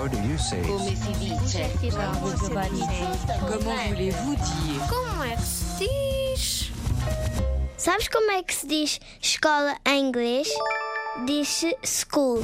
How do you say? Come si dice? Como voulez-vous dire Como é que se diz? Sabes como é que se diz escola em inglês? Diz-se school.